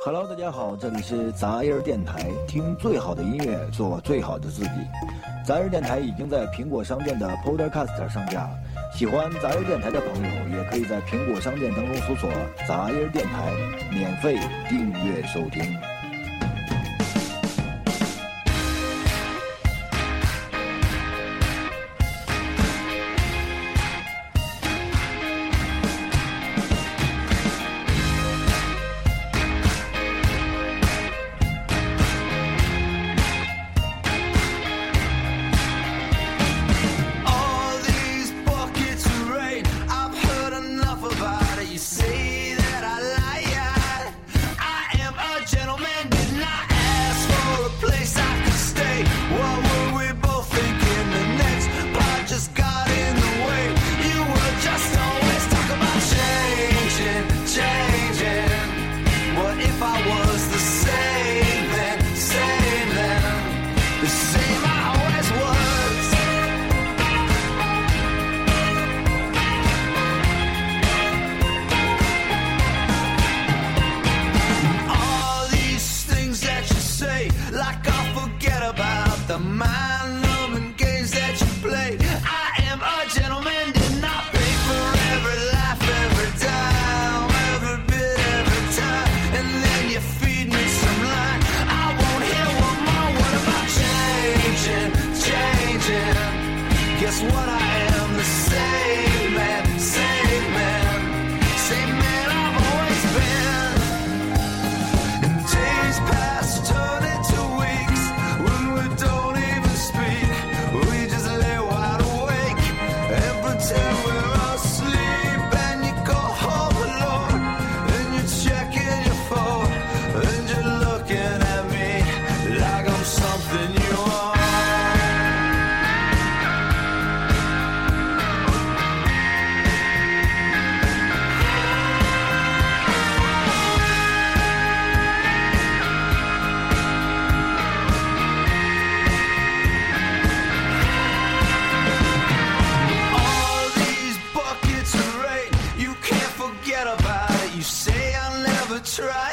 哈喽大家好这里是杂音儿电台听最好的音乐做最好的自己。杂音儿电台已经在苹果商店的 podcast 上架了喜欢杂音儿电台的朋友也可以在苹果商店当中搜索杂音儿电台免费订阅收听。try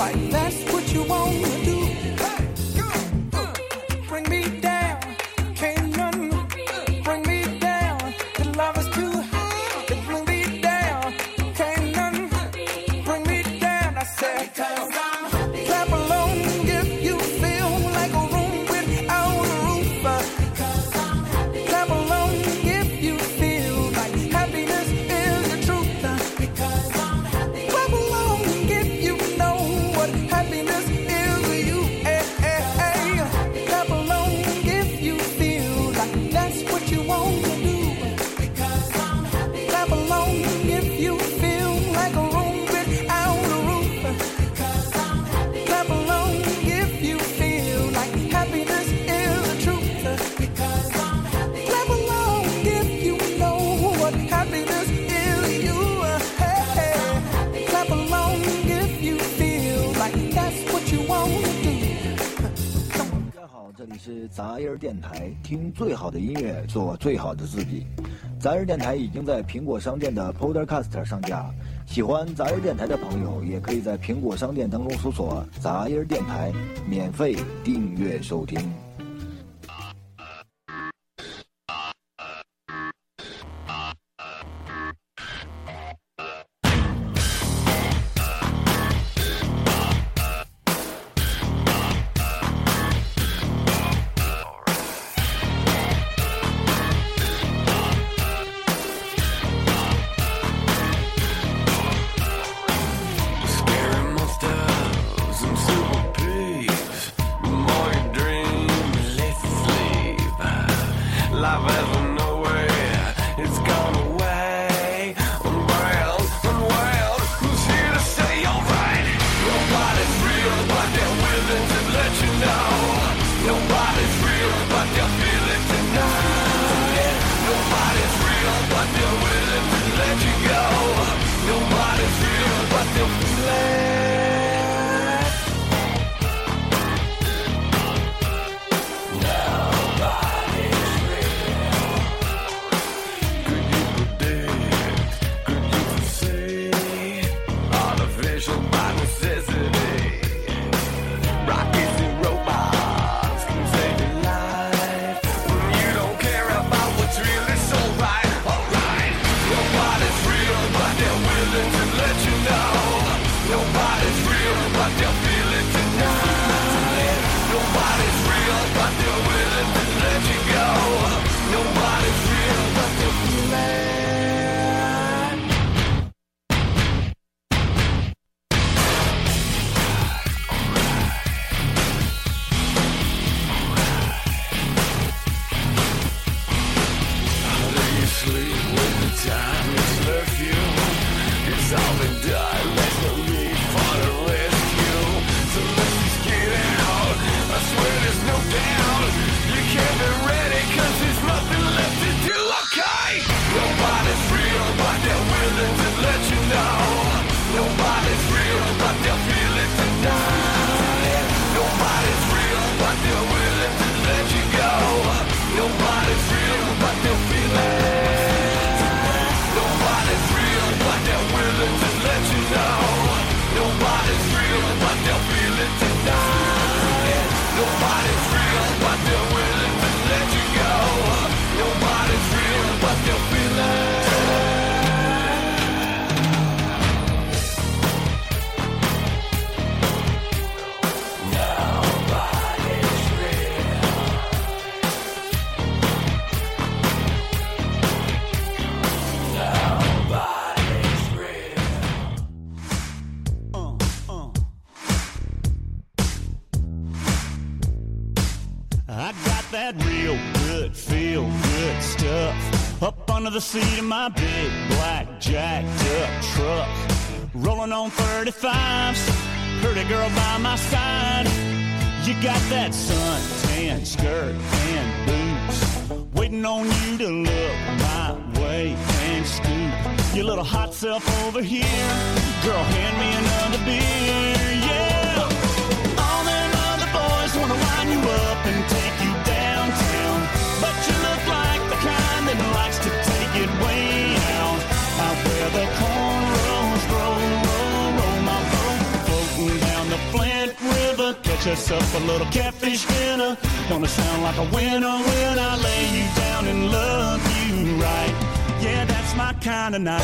fight back. 是杂音电台，听最好的音乐，做最好的自己。杂音电台已经在苹果商店的 Podcast 上架，喜欢杂音电台的朋友，也可以在苹果商店当中搜索“杂音电台”，免费订阅收听。Life Artificial I got that real good, feel good stuff up under the seat of my big black jacked up truck. Rolling on 35s, pretty girl by my side. You got that suntan skirt and boots, waiting on you to look my way and scoop your little hot self over here. Girl, hand me another beer, Us up a little catfish dinner. Gonna sound like a winner when I lay you down and love you right. Yeah, that's my kind of night.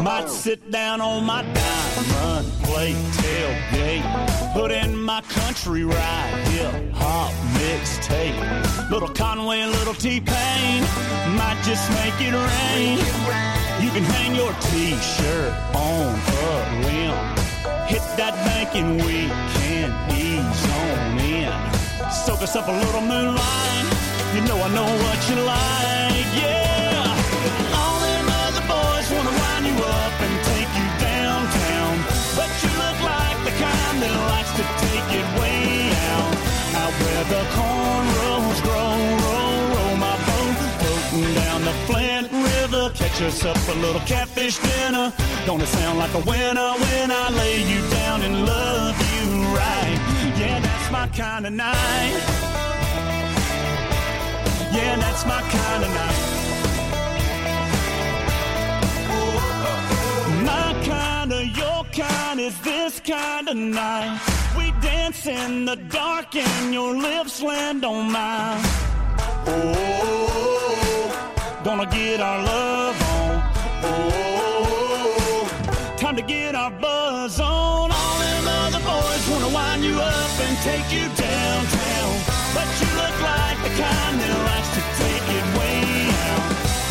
Might sit down on my diamond plate tailgate. Put in my country ride, hip hop mixtape. Little Conway, and little T Pain. Might just make it rain. You can hang your t shirt on a limb. Hit that bank and we can ease on in. Soak us up a little moonlight. You know I know what you like, yeah. All them other boys wanna line you up and take you downtown. But you look like the kind that likes to take it way out. Out where the cornrows grow, roll, roll my boat. Floating down the Flint Catch up a little catfish dinner. Gonna sound like a winner when I lay you down and love you right. Yeah, that's my kind of night. Yeah, that's my kind of night. My kind of, your kind is this kind of night. We dance in the dark and your lips land on mine. Oh, gonna get our love. Oh, time to get our buzz on. All them other boys wanna wind you up and take you downtown. But you look like the kind that likes to take it way out.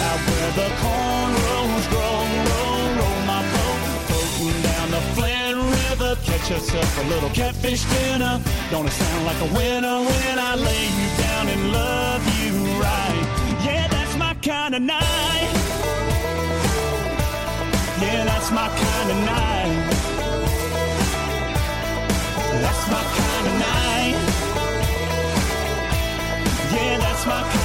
Out where the cornrows grow, roll, roll my boat. Floating down the Flint River, catch up a little catfish dinner. Gonna sound like a winner when I lay you down and love you right. Yeah, that's my kind of night. That's my kind of night. That's my kind of night. Yeah, that's my